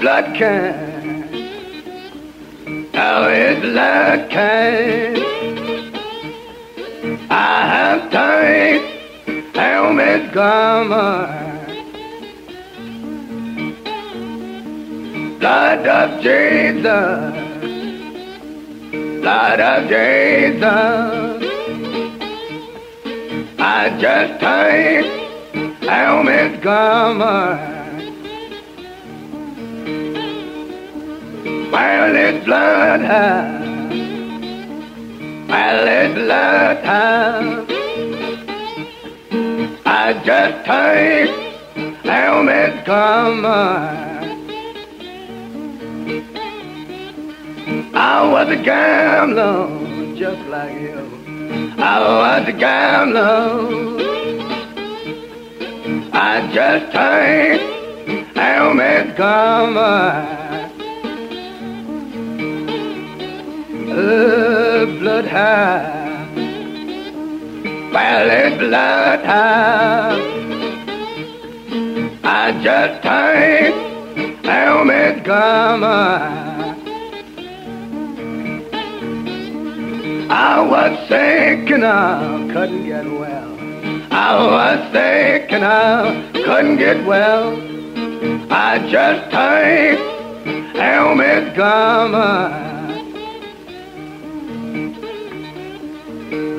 blood can. Now it's blood can. Helmet garment. Blood of Jesus. Blood of Jesus. I just tight helmet garment. While it's bloodhound, while it's bloodhound, I just take helmet come I was a gambler, just like you. I was a gambler. I just take helmet come a bloodhound, violet bloodhound. I just turned helmet gummer. I was sick and I couldn't get well. I was sick and I couldn't get well. I just turned helmet gummer.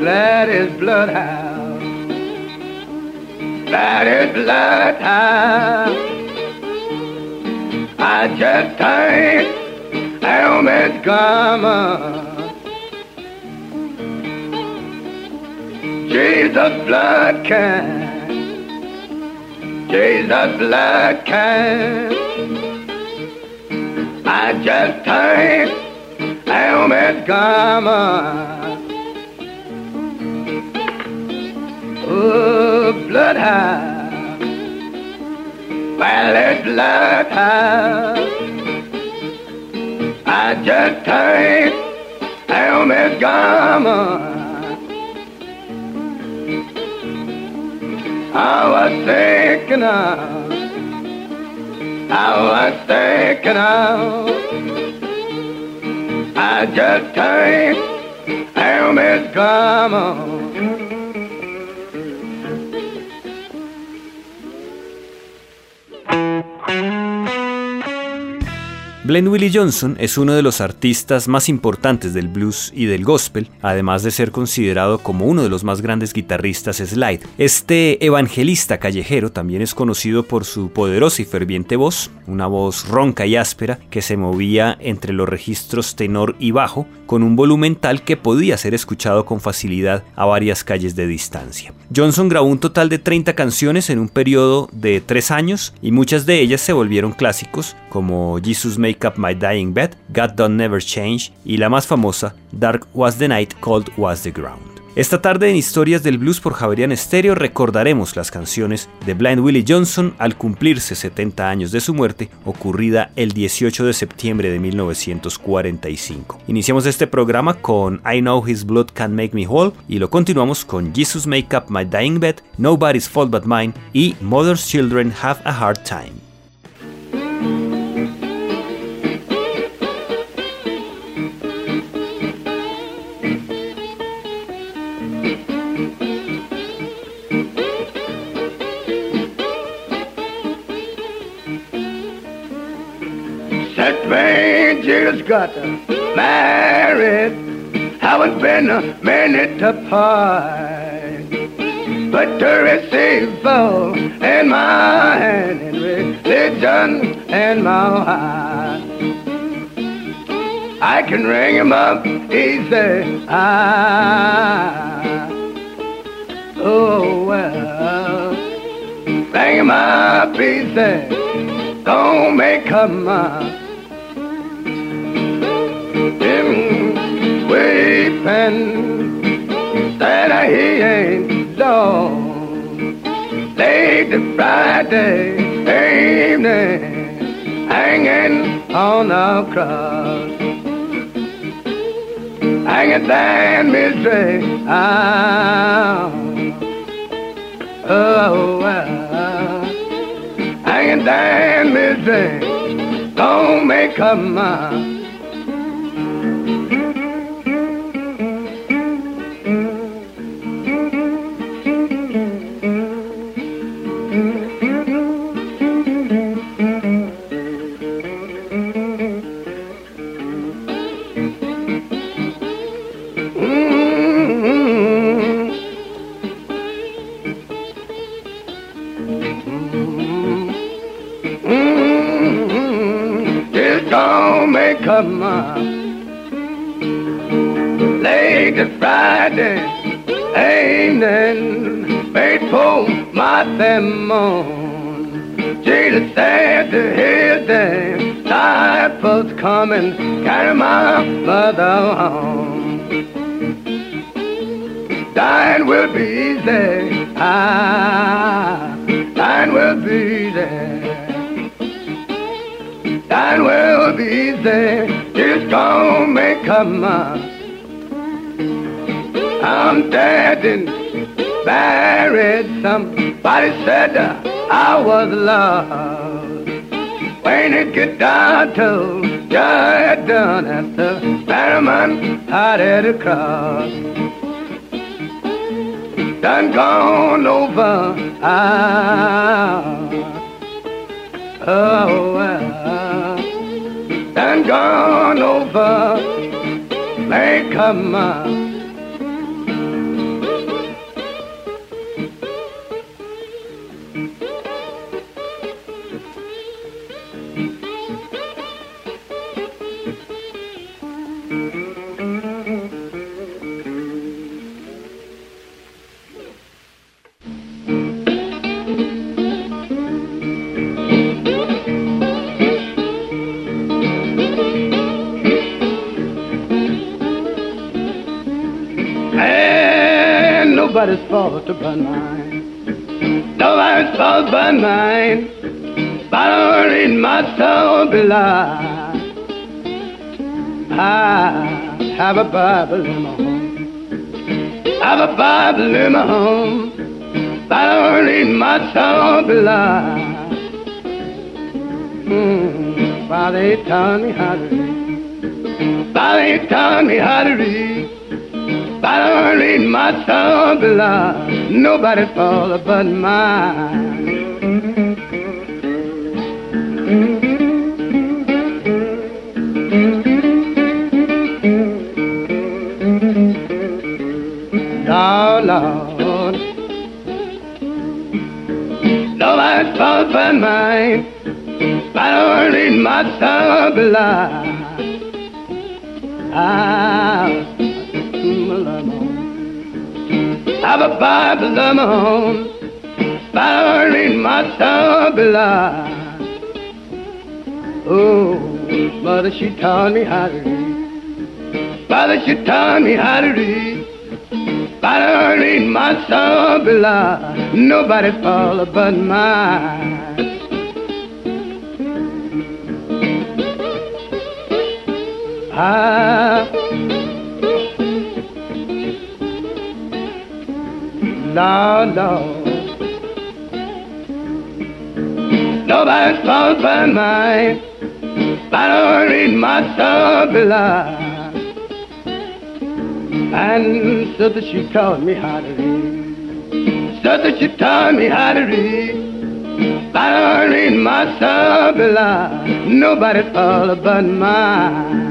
Gladys Bloodhouse. Gladys Bloodhouse. I just turned helmet garment. Jesus blood can. Jesus blood can. I just turned helmet garment. Oh, bloodhound, violet bloodhound. I just turned helmet garment. I was thinking of, I was thinking of. I just turned helmet garment. Thank you. Glenn Willie Johnson es uno de los artistas más importantes del blues y del gospel, además de ser considerado como uno de los más grandes guitarristas slide. Este evangelista callejero también es conocido por su poderosa y ferviente voz, una voz ronca y áspera que se movía entre los registros tenor y bajo, con un volumen tal que podía ser escuchado con facilidad a varias calles de distancia. Johnson grabó un total de 30 canciones en un periodo de 3 años y muchas de ellas se volvieron clásicos, como Jesus Make Up My Dying Bed, God Don't Never Change y la más famosa, Dark Was the Night, Cold Was the Ground. Esta tarde en Historias del Blues por Javerian Stereo recordaremos las canciones de Blind Willie Johnson al cumplirse 70 años de su muerte, ocurrida el 18 de septiembre de 1945. Iniciamos este programa con I Know His Blood Can Make Me Whole y lo continuamos con Jesus Make Up My Dying Bed, Nobody's Fault But Mine y Mother's Children Have a Hard Time. Just got married. Haven't been a minute apart. But to receive both in my hand and religion in my heart. I can ring him up easy. Ah, oh well, ring him up easy. Don't make him up him weeping that he ain't done. late Friday evening, hanging on the cross. Hanging down misery, ah, oh, ah, hanging down misery, don't make up my come disciples coming, carry my mother home. Thine will be easy, ah, thine will be there. Thine will be there, just gonna make a mine. I'm dead and buried. Somebody said I was lost. When it get down to just done at the Barrowman headed across. Done gone over. Ah, oh well. Done gone over. Make a mind. I have a Bible in my home. I have a Bible in my home. But I don't read soul belie. Mm, Father, he taught me how to read. Father, he taught me how to read. I don't read my soul below. Nobody's fault but mine. But mine. I don't read my. Ah. Have a Bible of my own, Bible in my below. Oh, mother, she taught me how to read. Mother, she taught me how to read. Bible in my soul below. Nobody fall but mine. Ah. Lord, Lord. Nobody's fault but mine. I don't read my below. And so that she taught me how to read. So that she taught me how to read. I don't read my below. Nobody's fault but mine.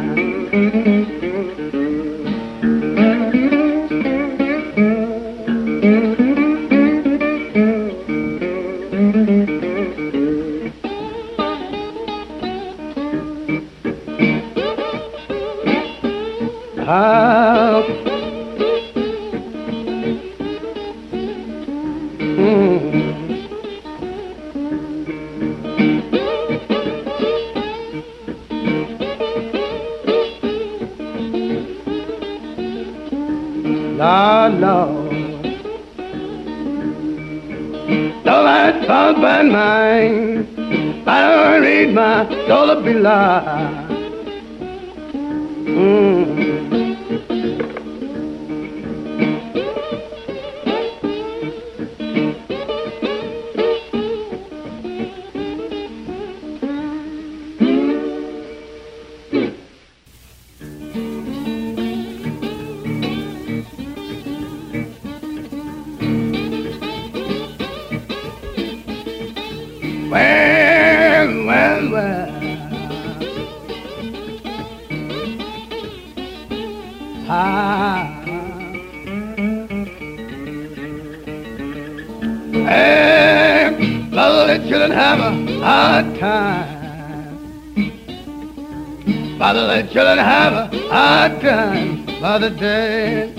Mother dead.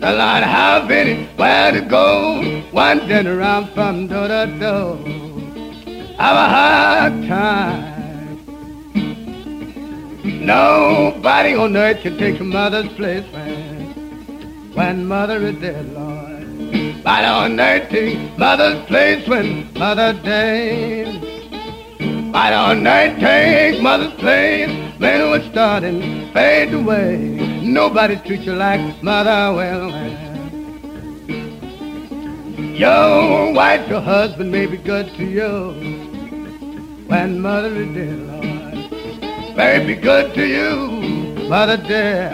The Lord have anywhere to go. Wandering around from door to door. Have a hard time. Nobody on earth can take a mother's place when, when mother is dead, Lord. Nobody on earth take mother's place when mother dead. Nobody on earth take mother's place when it was starting fade away. Nobody treats you like mother well. Your wife, your husband may be good to you when mother is dead, Lord. May be good to you, mother dear.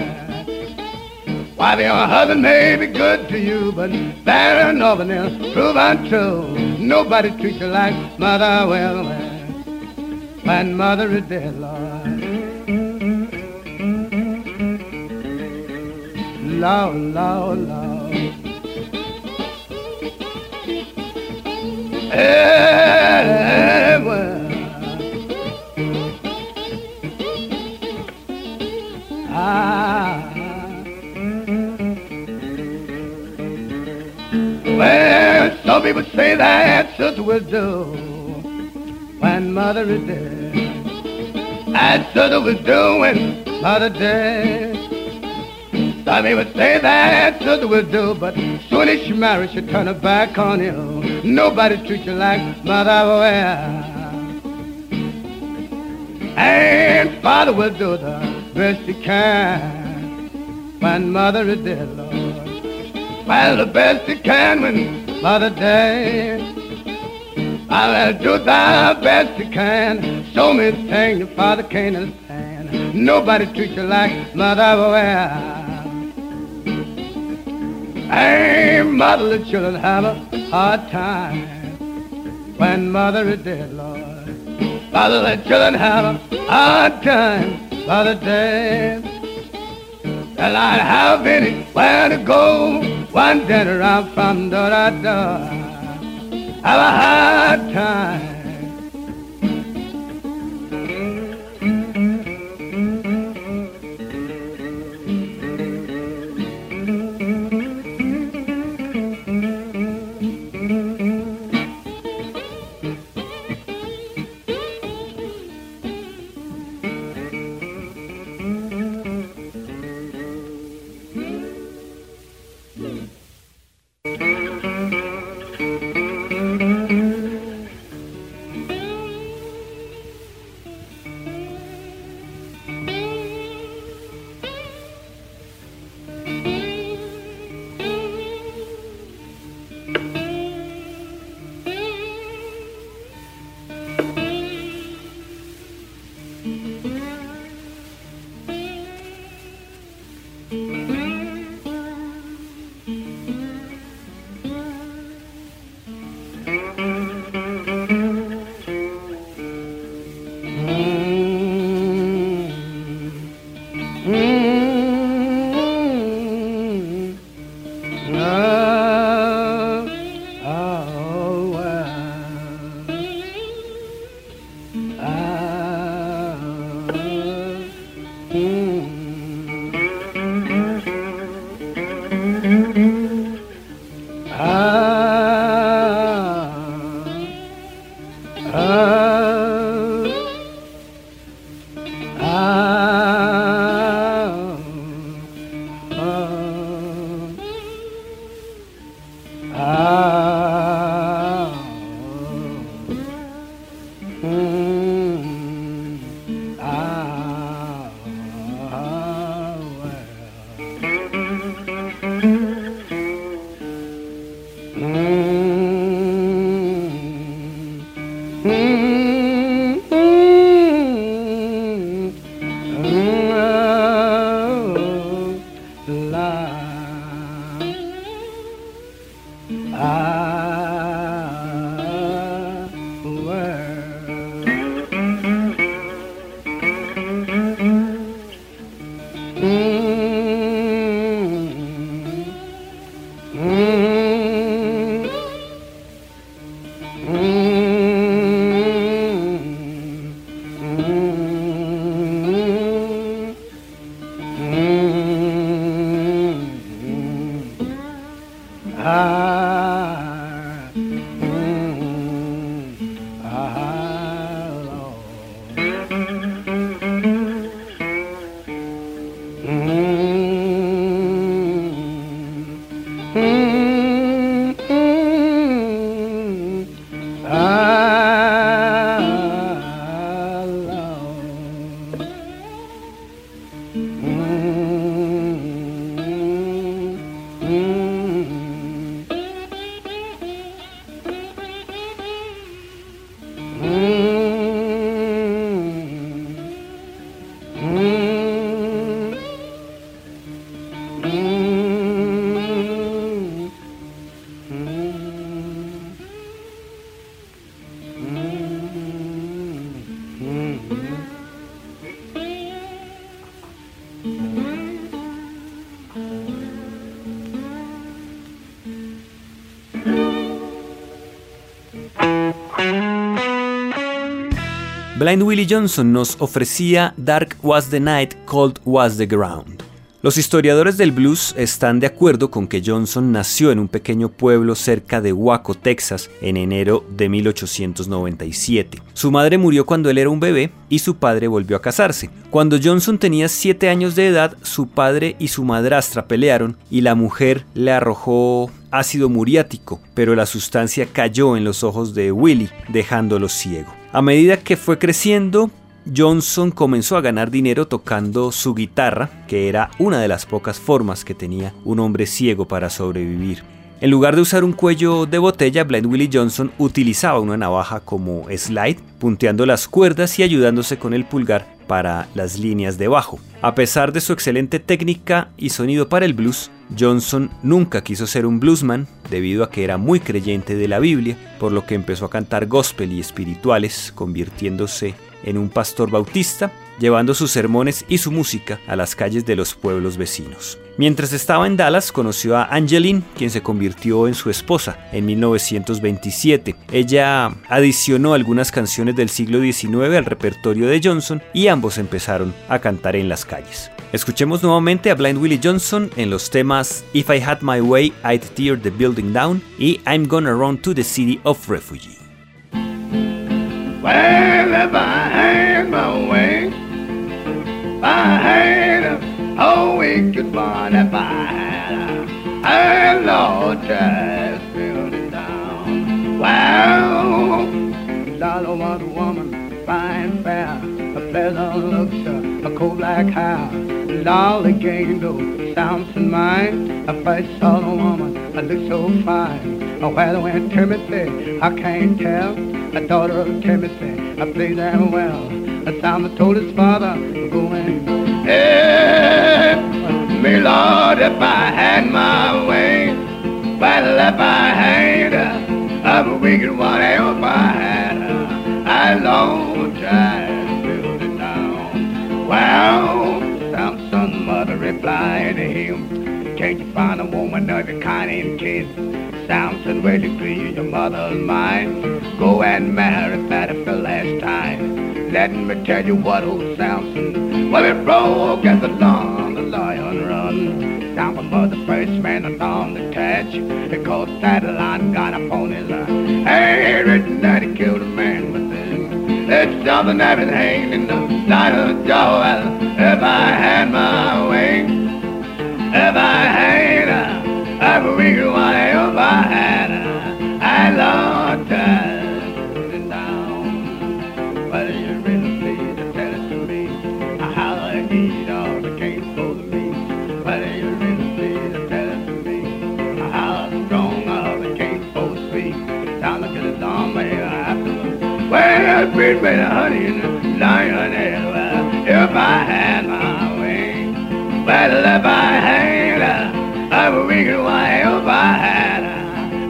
Wife, your husband may be good to you, but there and nothing else prove untrue. Nobody treats you like mother well when mother is dead, Lord. Lord, Lord, Lord. Some people say that sister will do when mother is dead. That sister will do when mother dead. Some people say that sister will do, but soon as she marries, she'll turn her back on you. Nobody treats you like mother will. And father will do the best he can when mother is dead, Lord. Well, the best he can when mother dead. I'll do the best he can. Show me the thing the father can't understand. Nobody treats you like mother will. Hey, motherless children have a hard time when mother is dead, Lord. Motherless children have a hard time, mother dead. Well, I have anywhere to go, wandering around from door to door. Have a hard time. Blind Willie Johnson nos ofrecía Dark Was the Night, Cold Was the Ground. Los historiadores del blues están de acuerdo con que Johnson nació en un pequeño pueblo cerca de Waco, Texas, en enero de 1897. Su madre murió cuando él era un bebé y su padre volvió a casarse. Cuando Johnson tenía 7 años de edad, su padre y su madrastra pelearon y la mujer le arrojó ácido muriático, pero la sustancia cayó en los ojos de Willie, dejándolo ciego. A medida que fue creciendo, Johnson comenzó a ganar dinero tocando su guitarra, que era una de las pocas formas que tenía un hombre ciego para sobrevivir. En lugar de usar un cuello de botella, Blind Willie Johnson utilizaba una navaja como slide, punteando las cuerdas y ayudándose con el pulgar para las líneas de bajo. A pesar de su excelente técnica y sonido para el blues, Johnson nunca quiso ser un bluesman debido a que era muy creyente de la Biblia, por lo que empezó a cantar gospel y espirituales, convirtiéndose en un pastor bautista, llevando sus sermones y su música a las calles de los pueblos vecinos. Mientras estaba en Dallas, conoció a Angeline, quien se convirtió en su esposa en 1927. Ella adicionó algunas canciones del siglo XIX al repertorio de Johnson y ambos empezaron a cantar en las calles. Escuchemos nuevamente a Blind Willie Johnson en los temas If I Had My Way, I'd Tear the Building Down y I'm Gonna Run to the City of Refugee. I wicked one if I had a Lord just build it down. Well, Lord, what a woman, fine, fair, a pleasant looks, a cold black hair. Lolly gained those sounds in mind. I first saw the woman, I looked so fine. Oh, where went Timothy, I can't tell. The daughter of Timothy, I played damn well. The sound told his father, go going, Me Lord, if I had my way, well, if I had a, a wicked one, if I had I long time build it down. Well, Samson's mother replied to him, Can't you find a woman of your kind and kid? Samson, will you please your mother's mind? Go and marry Fatty for the last time. Let me tell you what old Samson, well, it broke as the lawn, the lion run. Samson was the first man on the catch. Because that lion got upon his eye. Hey, written that he killed a man with it. It's something hanging in the light of. Well, if I had my way, if I had a I believe what I hope I had. I love Well, sweet baby, honey, and lion, well, if I had my way. Well, if I had a a wicked wife I had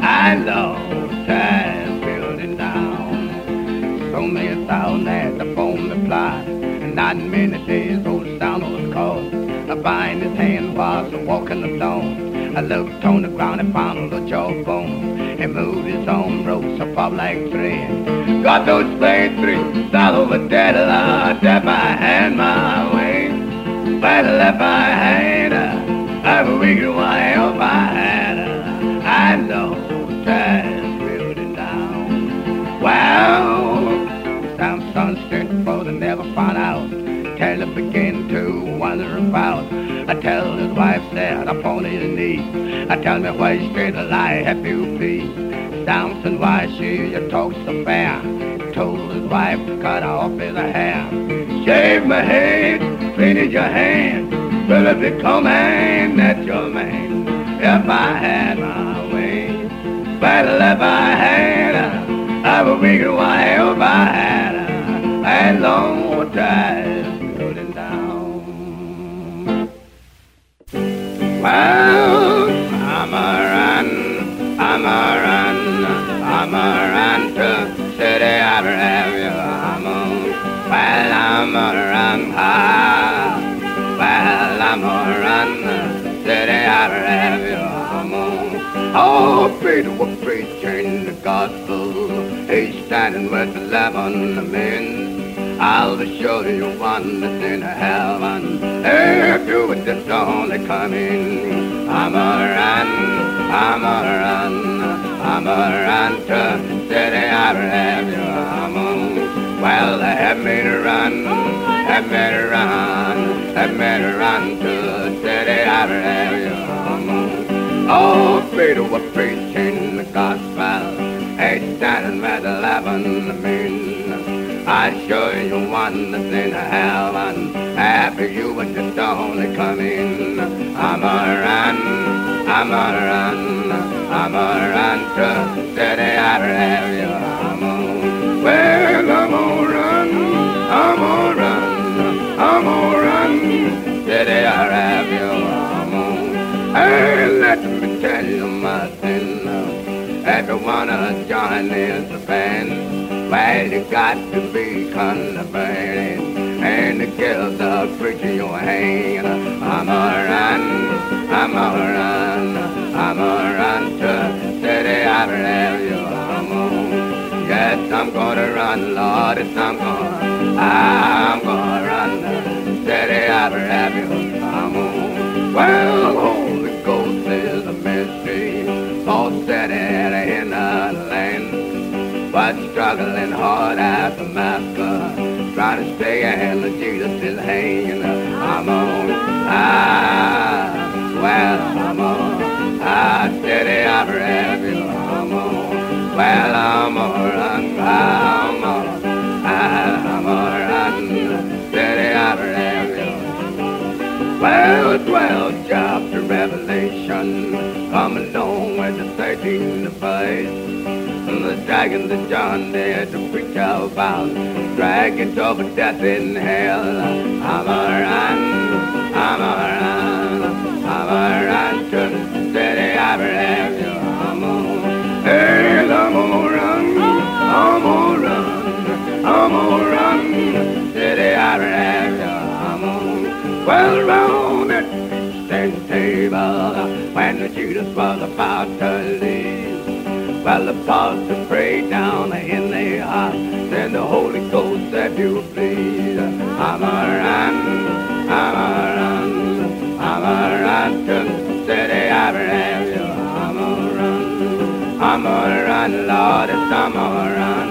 I lost time building down. So many thousand had to phone the plot, and not many days old sound was called. A bind his hand while walking alone. I looked on the ground and found a jawbone. He moved his own ropes up like thread. Got those spade three, south over dead, Lord, if I had my way. But if I had, I would be why if I had, I know time building down. Wow, some sunset, brother never found out till he began to wonder about. I tell his wife that upon his knee. I tell me why straight a lie have you be. Samson, why she you talk so fair? Told his wife to cut off his hair. Shave my head, finish your hand. Will it become that your man? If I had my way, but if I had, I would be a wife if I had a long time. Well, I'm a run, I'm a run, I'm a run to city I'd have you. I'm a, well, I'm a run, ah, well, I'm a run, city I'd have you. I'm a, oh, Peter preaching the gospel. He's standing with eleven men. I'll show you one that's in heaven. If you would just only come in, I'm a run, I'm a run, I'm a run to city I have you. I'm a, well, they have me to run, have me to run, have me to run to city I have you. I'm a, oh, Peter was preaching the gospel. He's standing with eleven men. I show you one that's in heaven. After you would just only come in. I'm a run, I'm a run, I'm a run to city I have you. I'm a, well, Wanna join in the band. Well, you got to be converted and to give the preacher your hand. I'm a run, I'm a run, I'm a run to city I love you. A, yes, I'm gonna run, Lord, yes, I'm gonna, I'm gonna run to city I love you. A, well, Holy struggling hard at the master, trying to stay and Jesus is hanging. I'm on, ah, well, I'm on, steady, I have you. I'm on, well, I'm on, I'm on, I'm on, run, steady, you. Well, 12 chapter Revelation, come along with the 13th verse dragon that John dared to preach about. Dragons over death in hell. I'm a run, I'm a run, I'm a run to steady Abraham. I'm a, hey, I'm a run, a run, I'm a well, round at the table when the Judas was about to leave. While the pastor pray down in their heart, then the Holy Ghost said, you please. I'm a run, I'm a run, I'm a run to the city I have. I'm a run, I'm a run, Lord, it's I'm a run,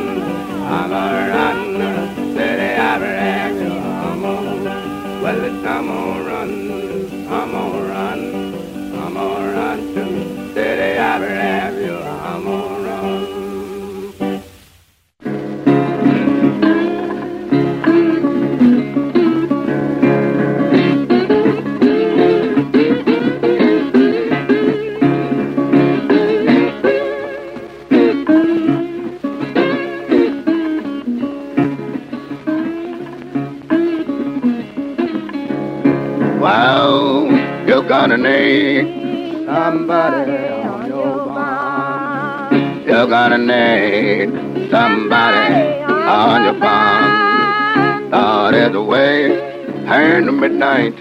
I'm a run, to midnight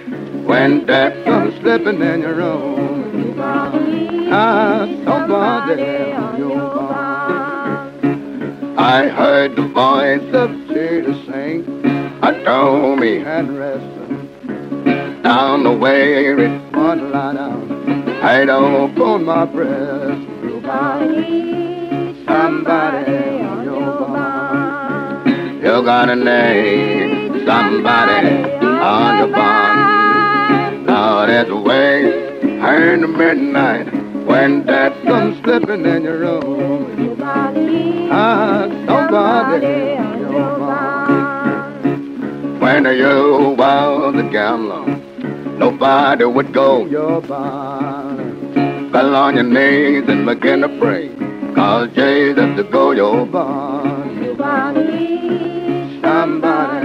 when death comes slipping in your room. Ah, somebody on your barn. I heard the voice of Jesus sing. I told me hand rest down the way lie down. I don't on my breast. Somebody, on your barn. You got a name, somebody on your barn. Now there's a way in the midnight when that comes slipping in your room. Ah, somebody on your barn. When are you was a gambler, nobody would go your barn. Fell on your knees and begin to pray, cause Jesus to go your barn. Somebody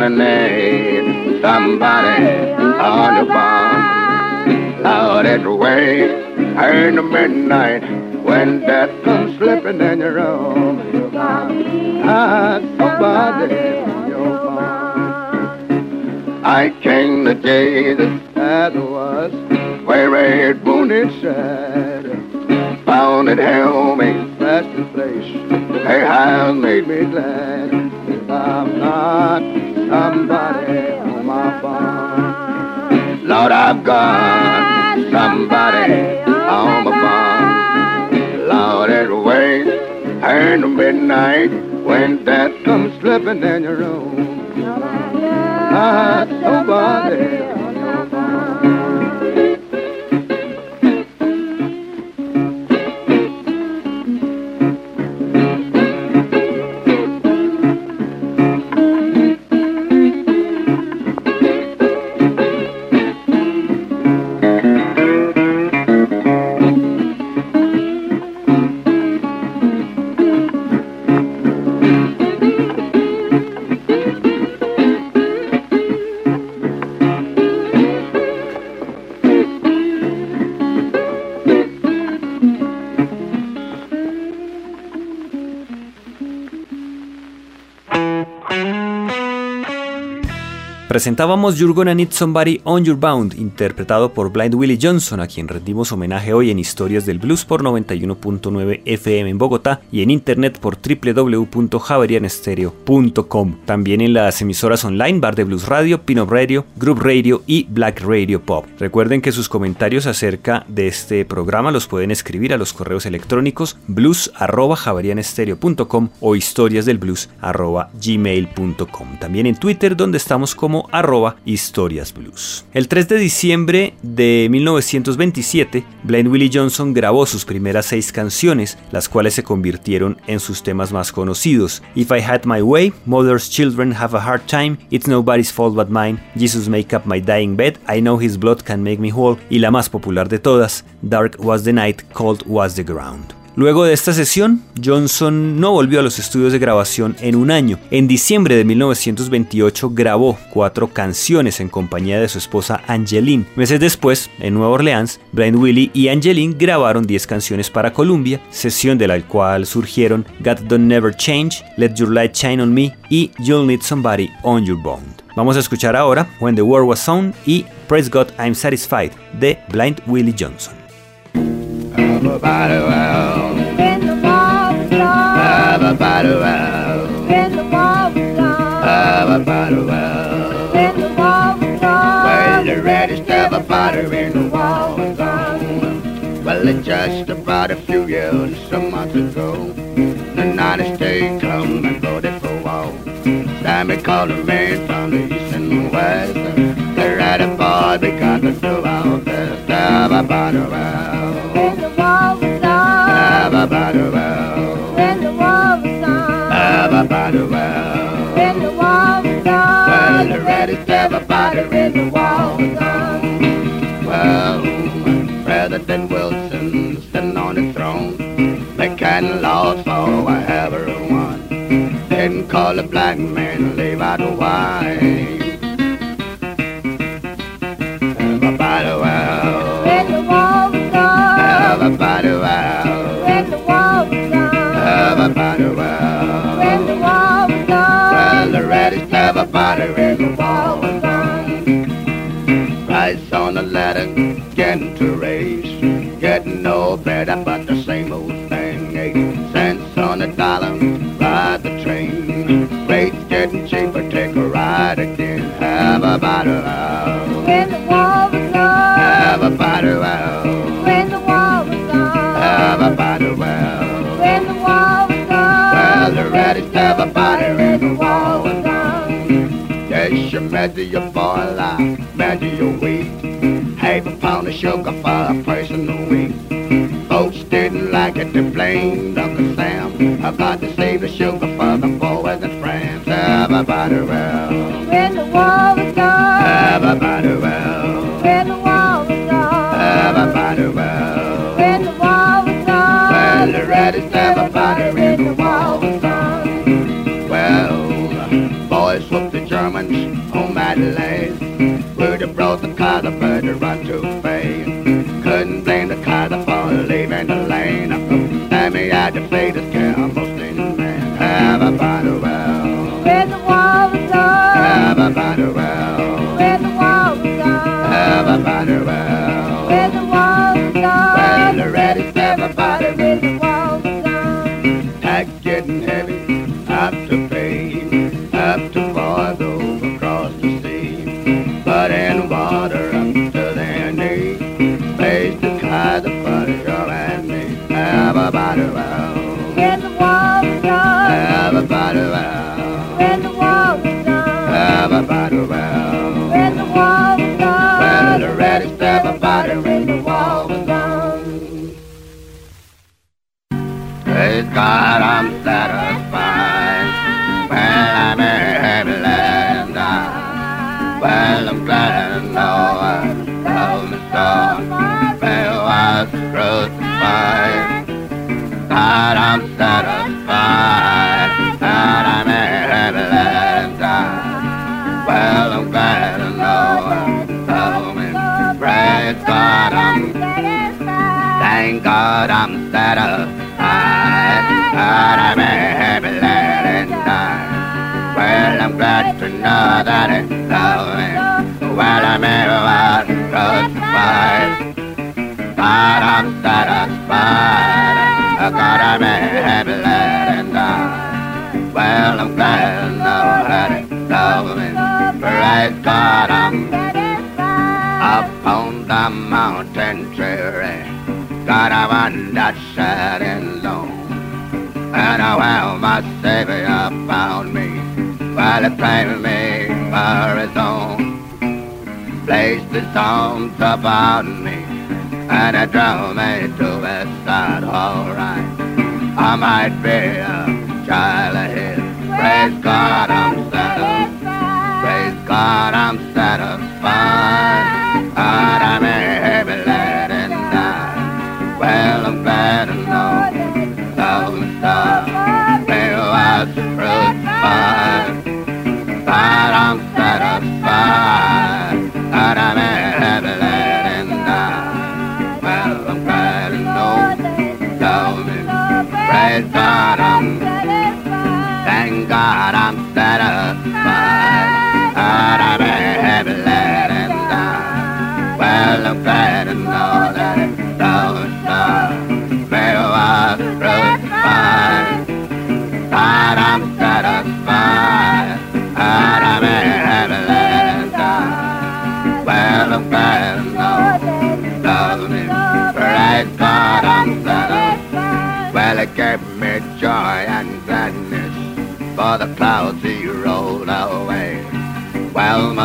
barn. You got a name, somebody on the barn. Out at the way in the midnight when death comes slipping in your room. Ah, somebody on your barn. I came to Jesus that was, where it wounded sad. Found it held me fast in place. Hey, has made me glad. I'm not somebody on my farm. Lord, I've got somebody on my farm. Lord, it's way in the midnight when death comes slipping in your room. Ah, somebody Presentábamos You're Gonna Need Somebody on Your Bound, interpretado por Blind Willie Johnson, a quien rendimos homenaje hoy en Historias del Blues por 91.9 FM en Bogotá y en internet por www.javerianestereo.com. También en las emisoras online Bar de Blues Radio, Pino Radio, Group Radio y Black Radio Pop. Recuerden que sus comentarios acerca de este programa los pueden escribir a los correos electrónicos blues.javerianestereo.com o historiasdelblues.gmail.com. También en Twitter donde estamos como arroba historias blues. El 3 de diciembre de 1927, Blind Willie Johnson grabó sus primeras seis canciones, las cuales se convirtieron en sus temas más conocidos. If I Had My Way, Mother's Children Have a Hard Time, It's Nobody's Fault But Mine, Jesus Make Up My Dying Bed, I Know His Blood Can Make Me Whole y la más popular de todas, Dark Was the Night, Cold Was the Ground. Luego de esta sesión, Johnson no volvió a los estudios de grabación en un año. En diciembre de 1928 grabó cuatro canciones en compañía de su esposa Angeline. Meses después, en Nueva Orleans, Blind Willie y Angeline grabaron 10 canciones para Columbia, sesión de la cual surgieron God Don't Never Change, Let Your Light Shine on Me y You'll Need Somebody on Your Bond. Vamos a escuchar ahora When the War Was On y Praise God I'm Satisfied de Blind Willie Johnson. Everybody well. When the war was done. Everybody well. When the war was done. Everybody well. When the war was done. Well, the reddest everybody when the war was done. Well, it's just about a few years, some months ago. The United States come and voted for war. Sammy called a man from the east and west. They're at a boy because to do our best. Everybody well. President Wilson sitting on the throne, making laws for everyone. Didn't call a black man, getting to race. Getting no better, but the same old thing. Eight cents on a dollar, ride the train. Rates getting cheaper, take a ride again. Have a bottle out. When the war was gone. Have a bottle out. When the war was gone. Have a bottle out. When the war was gone. Well, the reddish have a bottle When the the war wall. was gone. Yes, you measure your boy life, measure your weight. A sugar for a person a week. Folks didn't like it, they blamed Uncle Sam. I got to save the sugar for the boys and friends. Everybody well, When the war was gone. everybody well, When the war was gone. everybody well. When the war was gone. Well, the reddest everybody in the wall was gone. Well, boys whooped the Germans on Madeleine. Have brought the Kaiser, but run too gone. Well, I'm glad to know that it me. Praise God, I'm up on the mountain tree. God, I want that sad and lone. And I well, my Savior found me while he claimed me own. Placed his arms about me and he drove me to his side. All right, I might be a child of his. Praise God, I'm satisfied. Praise God, I'm satisfied. God, I'm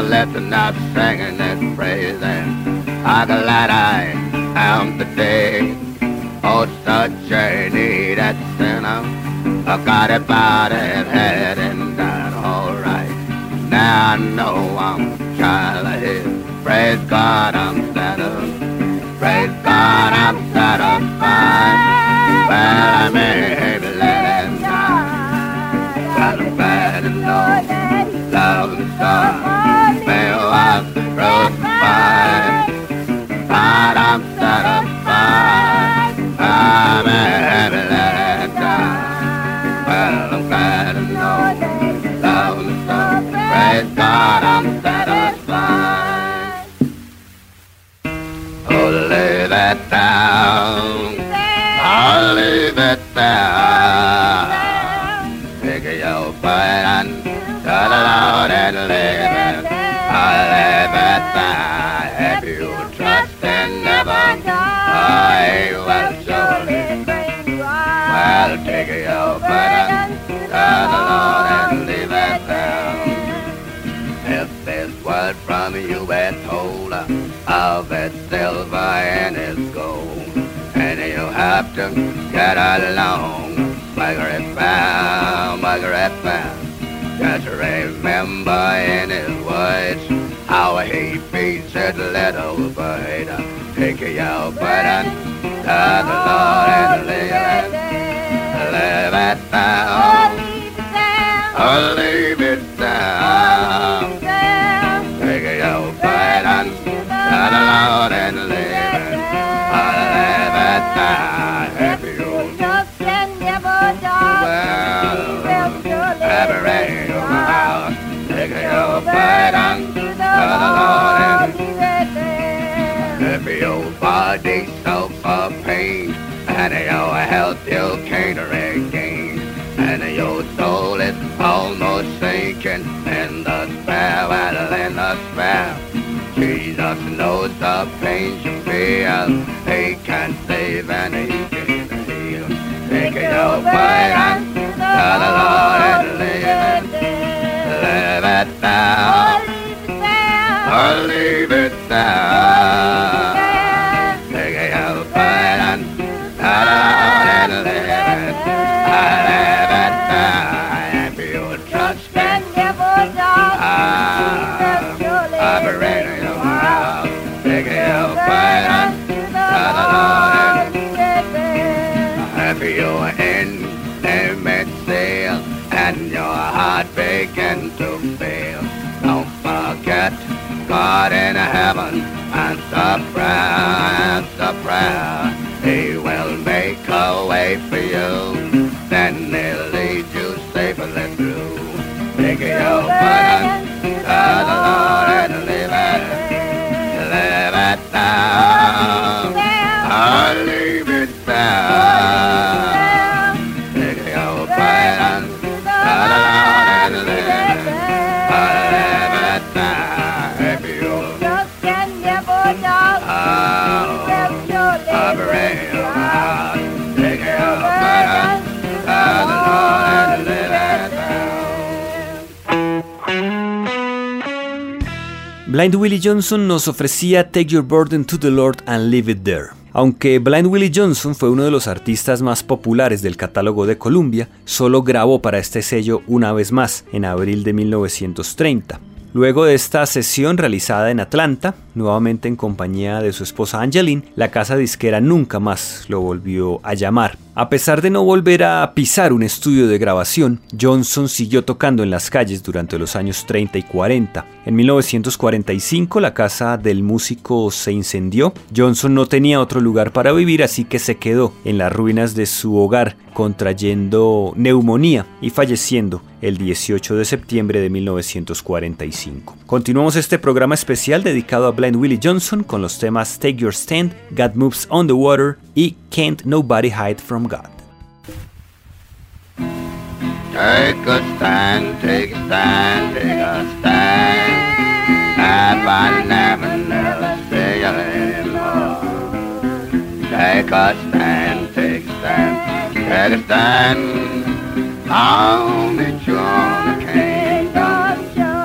Well, my lips are not singing and. How glad I am today. Oh, such a needed sinner. I got it about it head and died all right. Now I know I'm child of his. Praise God, I'm satisfied. Praise God, I'm satisfied. Well, I'm a from you is told of its silver and its and have to get along, Margaret found, Margaret found. Just remember in his words how he feeds his little bird. Take your burden to the Lord and leave it, leave it down, oh, leave it down. Take your burden to the Lord and knows the pain you feel. He can Blind Willie Johnson nos ofrecía Take Your Burden to the Lord and Leave It There. Aunque Blind Willie Johnson fue uno de los artistas más populares del catálogo de Columbia, solo grabó para este sello una vez más, en abril de 1930. Luego de esta sesión realizada en Atlanta, nuevamente en compañía de su esposa Angeline, la casa disquera nunca más lo volvió a llamar. A pesar de no volver a pisar un estudio de grabación, Johnson siguió tocando en las calles durante los años 30 y 40. En 1945 la casa del músico se incendió. Johnson no tenía otro lugar para vivir, así que se quedó en las ruinas de su hogar, contrayendo neumonía y falleciendo el 18 de septiembre de 1945. Continuamos este programa especial dedicado a Blind Willie Johnson con los temas Take Your Stand, God Moves on the Water y Can't Nobody Hide from God. Take a stand, take a stand, take a stand. Never, never anymore. Take a stand, take a stand, take a stand. On the throne, King.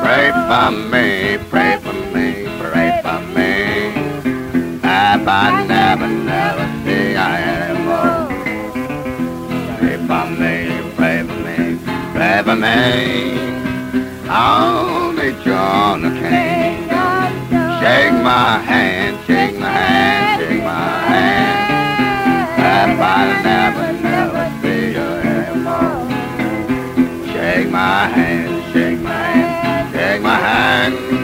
Pray for me, pray for me, for me. If I never, never see you anymore. Pray for me, pray for me, pray for me. On the King. Shake my hand, shake my hand, shake my hand. If I never, never see you anymore. Shake my hand, shake my hand, shake my hand.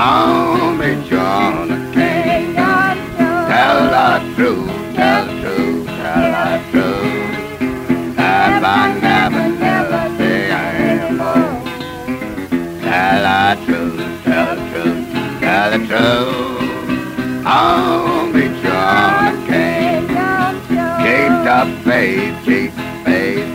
On the throne, King. Tell the truth, tell the truth, tell the truth. I never, never you anymore. Tell the truth, tell the truth, tell the truth. The throne, King. the faith, keep the faith, keep the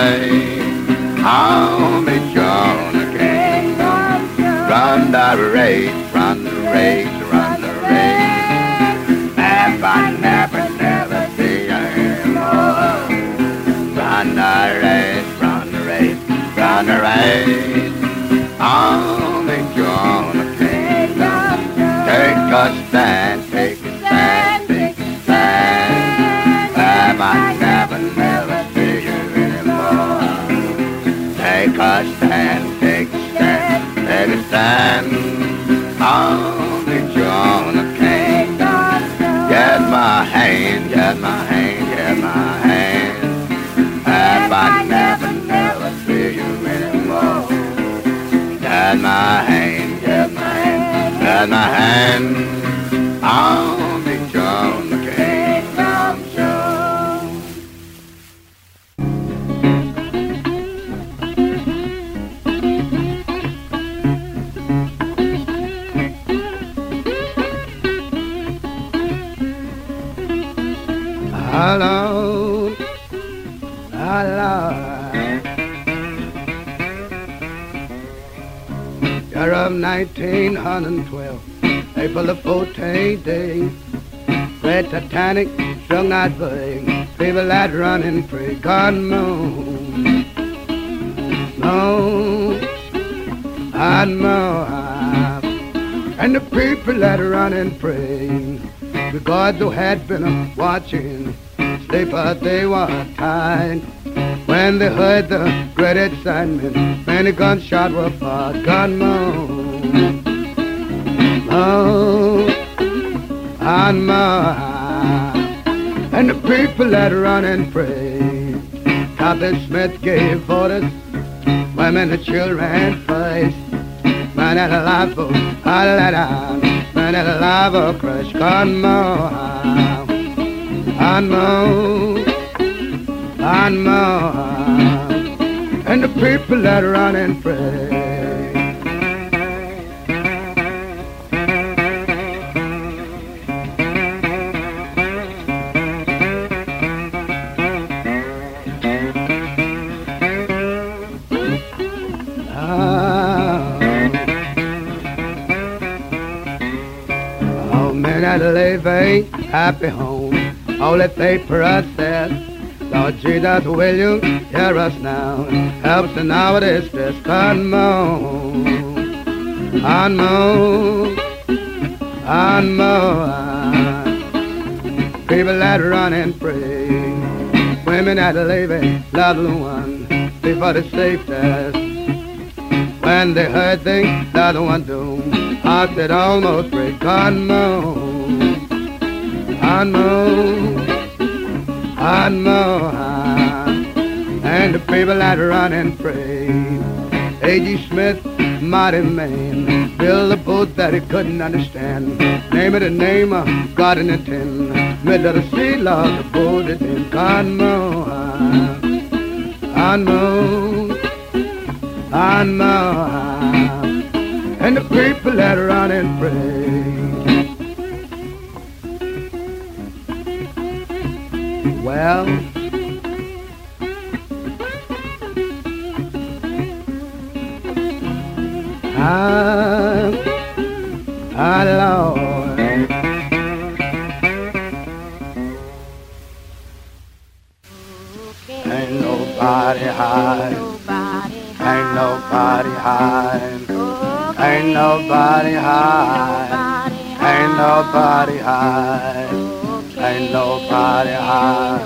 I'll be the King. Run the race, run the race, I'll be John the King. Get my hand, get my hand, get my hand. Have I never, never see you anymore? Get my hand, get my hand, get my hand. 1912, April the 14th day. Red Titanic, strung out big, people that running free, God moon, and moon, and the people that running free. The gods who had been watching, they sleeper they were tied. When they heard the great excitement, many gunshots were fired. Gun moan, and moan. And the people that run and pray. Captain Smith gave orders, women and children first. Man at a life of a let down, man at a life of crush. Gun moan, and moan and more, and the people that run and pray. Happy home, all that they process. Lord Jesus, will you hear us now? Help us in our distress. Come on, on more, on more. People that run and pray, women that live a lovely one before the safety. When they heard things the other one do, heart that almost break. Come on, on more and more. And the people that run and pray. A.G. Smith, mighty man, built a boat that he couldn't understand. Name it a name of God in the tin. Middle of the sea, Lord, the boat is in. And more, and more, and more. And the people that run and pray. Well, I, I, Lord, ain't nobody high, ain't nobody high, ain't nobody high, ain't nobody high, ain't nobody high.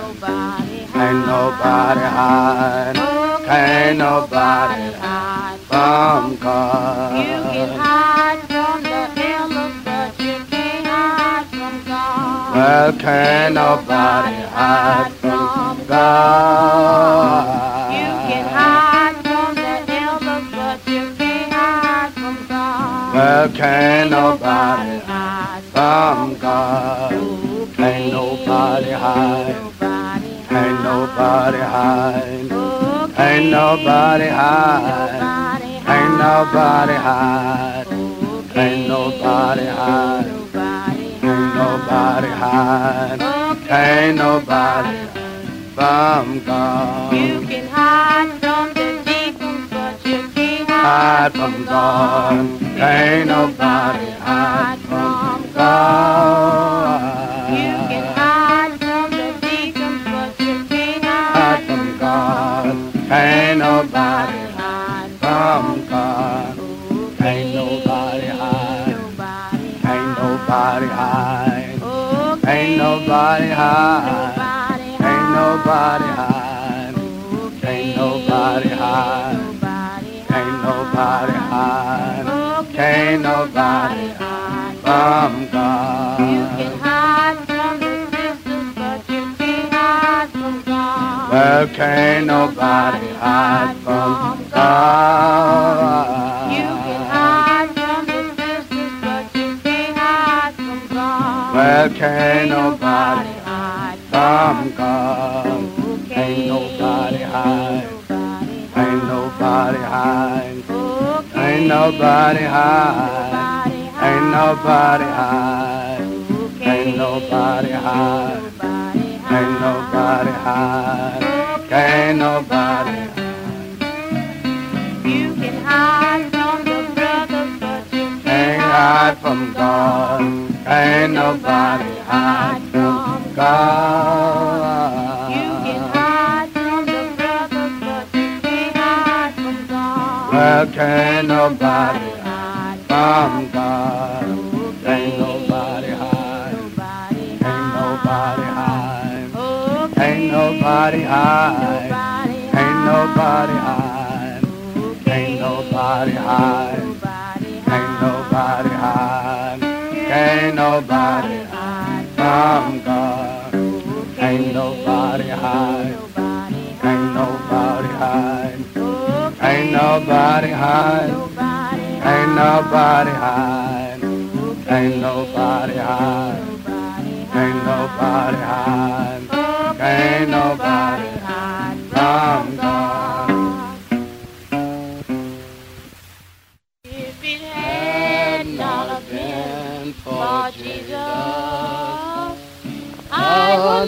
Can't nobody hide. Can't nobody hide from You can God. hide from the elders, but you can't hide from God. Well, can't nobody hide from God. You can hide from the elders, but you can't hide from God. Well, can't nobody hide from God. Nobody. Nobody Can't nobody hide. Oh, Ain't nobody hide. Ain't nobody hide. Oh, Ain't nobody hide. Ain't nobody. Okay. Ain't nobody from You can hide from the demons, but you can't Hide from God. Ain't nobody hide from God. Nobody hide. Ain't nobody hide. Ain't nobody hide. Ain't nobody hide. Okay. Can't nobody hide from You can hide from the sisters, but you can't hide from God. Well, can't nobody hide from God. Well, can't nobody hide from God. Ain't nobody hide. Ain't nobody hide. Ain't nobody hide. Ain't nobody hide. Ain't nobody hide. Ain't nobody hide. Ain't nobody hide. You can hide from the brothers, but you Can't can't hide from God. Ain't nobody hide from God. You can hide from the brothers, but you can't hide from God. Well, can't nobody hide from God. Ain't nobody hide. Ain't nobody hide. Ain't nobody hide. Ain't nobody hide. Ain't nobody hide. Ain't nobody hide. Ain't nobody hide from God. Ain't nobody hide. Ain't nobody hide. Ain't nobody hide. Ain't nobody hide. Ain't nobody hide. Ain't nobody hide. Ain't nobody hide from God.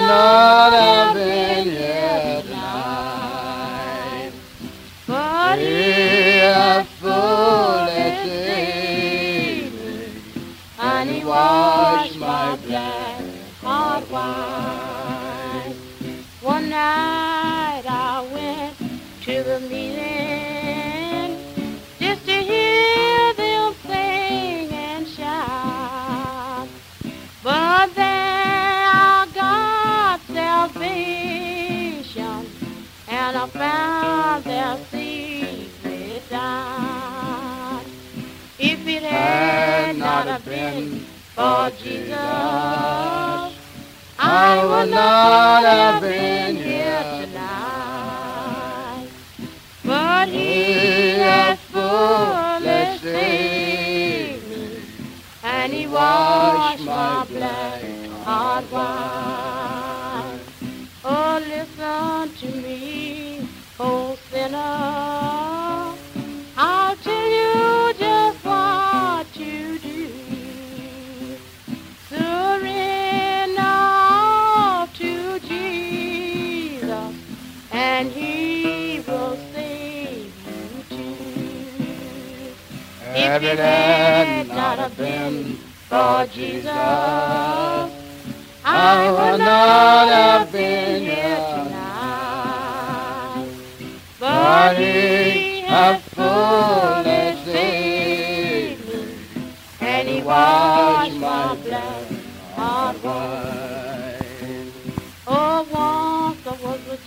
Not have been here tonight. But He fully saved me, and He washed my black heart white. One night I went to the meeting found their secret down. If it had not have been for Jesus, I would not have been here tonight. But He has saved me, and He washed my black heart white. It had not have been for Jesus, I would not have been here tonight. But He has fully saved me, and He washed my black heart white. Oh, once I was with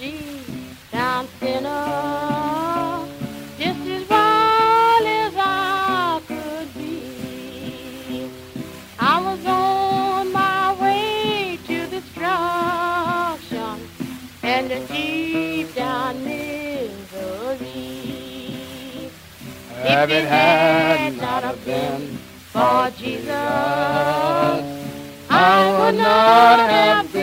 deep down misery. If it had not have been for Jesus, I would not have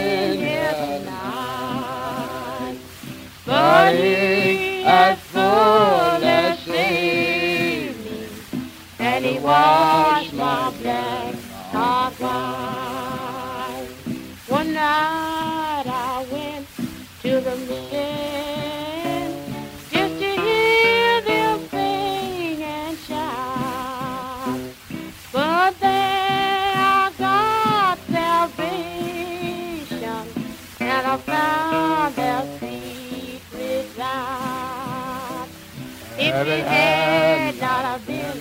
Had not have been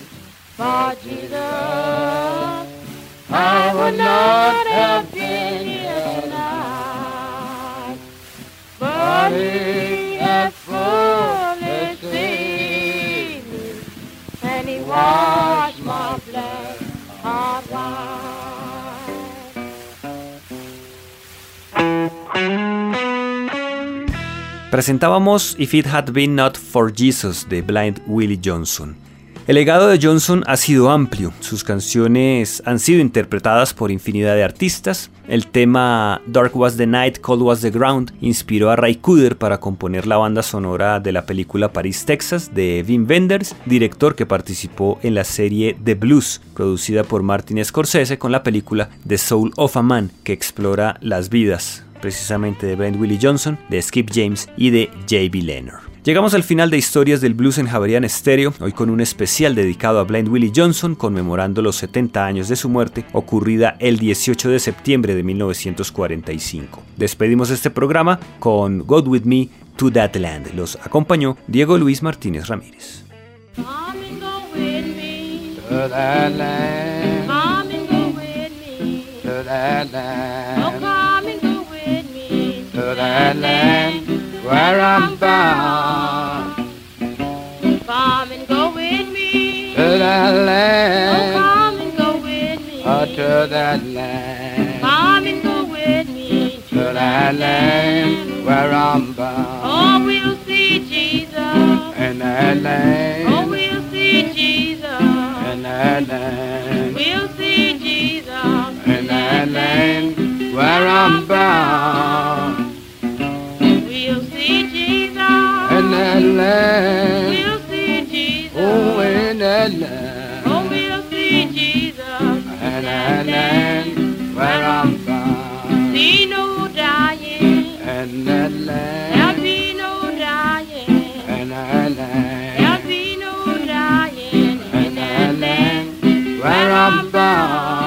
for Jesus, I would not have Presentábamos If It Had Been Not for Jesus de Blind Willie Johnson. El legado de Johnson ha sido amplio, sus canciones han sido interpretadas por infinidad de artistas, el tema Dark Was the Night, Cold Was the Ground inspiró a Ray Cooder para componer la banda sonora de la película Paris, Texas de Wim Wenders, director que participó en la serie The Blues, producida por Martin Scorsese con la película The Soul of a Man, que explora las vidas precisamente de Blind Willie Johnson, de Skip James y de J.B. Leonard. Llegamos al final de Historias del Blues en Javerian Stereo, hoy con un especial dedicado a Blind Willie Johnson, conmemorando los 70 años de su muerte, ocurrida el 18 de septiembre de 1945. Despedimos este programa con God With Me to That Land. Los acompañó Diego Luis Martínez Ramírez. Come and go with me. To that land, Come and go with me. to that land, to that land where I'm bound. Come and go with me. To that land. Oh, come and go with me. oh, to that land, Come and go with me. to that land where I'm bound. Oh, we'll see Jesus. In that land. Oh, we'll see Jesus. in that land, We'll see Jesus. in that land where I'm bound. Land, We'll see Jesus. oh, in that land, Oh, we'll see Jesus. in that land where I'm bound. See no dying. In that land, There'll be no dying. in that land, There'll be no dying in that land where I'm bound.